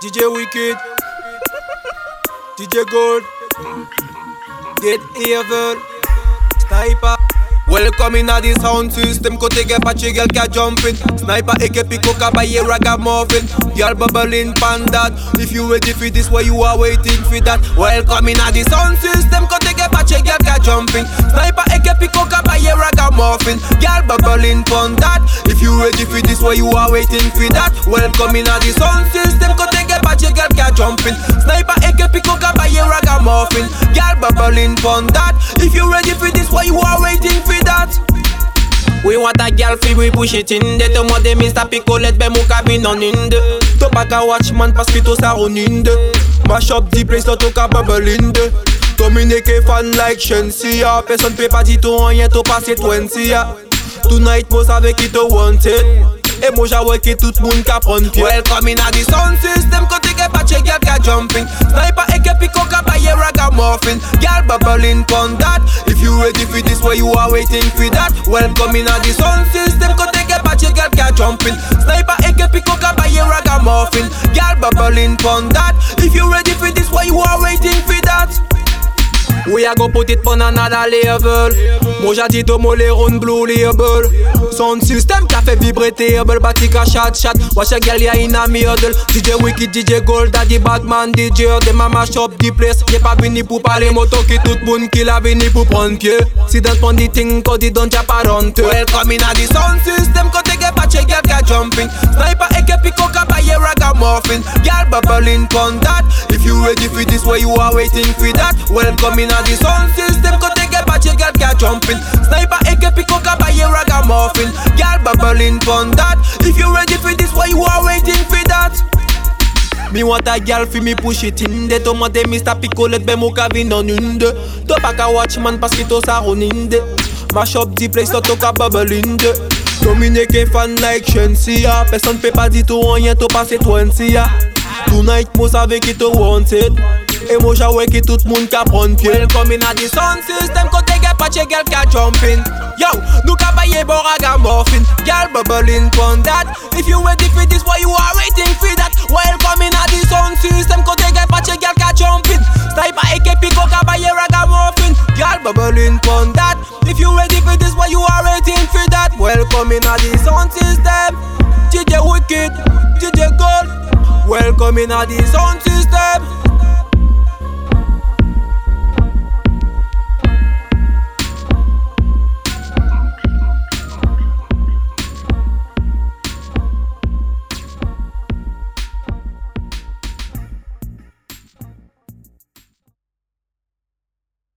DJ Wycked, DJ Gold, Get Evil, Snipa. Welcome in a the sound system Kote get patchy girl ka jumping Snipa AK pico ka baye ragamuffin Girl bubbling pan that. If you ready for this why you are waiting for that? Welcome in a the sound system Kote get patchy girl ka jumping Snipa AK pico ka baye ragamuffin Girl bubbling pan that. If you ready for this why you are waiting for that? Welcome in a the sound system Kote get patchy girl ka jumping Snipa AK pico ka baye ragamuffin Girl bubbling pan that. If you ready for this why you are waiting for that? We want a girl fi we push it in de Te mwade Mr. Picolet be mou kabin an inde To pa ka watch man paski to sa on inde Mash up the place, to ka bubble in de Domine ke fan like Shenseea. Person pe pa di to an yen to pase 20 ya Tonight mo save ki to want it E mo jawe ki tout moun ka pron pye Welcome in a the sound system. Kote ke pache girl ka jumping. Snipa eke piko ka baye ragamuffin. Girl bubbling pon that. If you ready for this why you are waiting for that? Welcome in a the sound system. Kote ke pache girl ka jumping. Snipa eke piko ka baye ragamuffin. Girl bubbling pon that. If you ready for this why you are waiting for We a go put it pon another level Moja dit au mollet round blue label. Sound system ka fait vibrer table Bati ka chat chat. Watch a girl ya in a middle DJ Wycked, DJ Gold, Daddy Batman, DJ Dem a mash up the place Ye pa vini pou pale moto ki tout moun ki la vini pou pran pied. Si dans pon di ting ko di don ja pa rente Welcome in a the sound system Kote ge pache girl ka jumping. Snipa eke piko ka baye ragamuffin. Girl bubbling pon that If you ready for this? Why you are waiting for that? Welcome in a the sound system Kote get pa chill, girl get jumping. Sniper AK pick up by a ragamuffin. Girl bubbling fun that. If you ready for this, why you are waiting for that? Mi want a gal fi mi push it in de To mante Mr. Picolet be mou ka vin nan un de To pa ka watchman paski to sa ron in de Mash up di place to to ka bubble in de Domine ke fan like Shensia. Person pe pa di to anyen to pase 20 ya Tonight mo save ki to wanted. E mo jawe ki tout moun ka pron pye Welcome in a the sound system Kote ge pache girl ka jumping Yo, nou ka baye bon ragamuffin Girl bubbling pon that. If you ready for this, why you are waiting for that? Welcome in a the sound system Kote ge pache girl ka jumping Snipa AK piko ka baye ragamuffin. Girl bubbling pon that. If you ready for this, why you are waiting for that? Welcome in a the sound system Welcome in a the sound system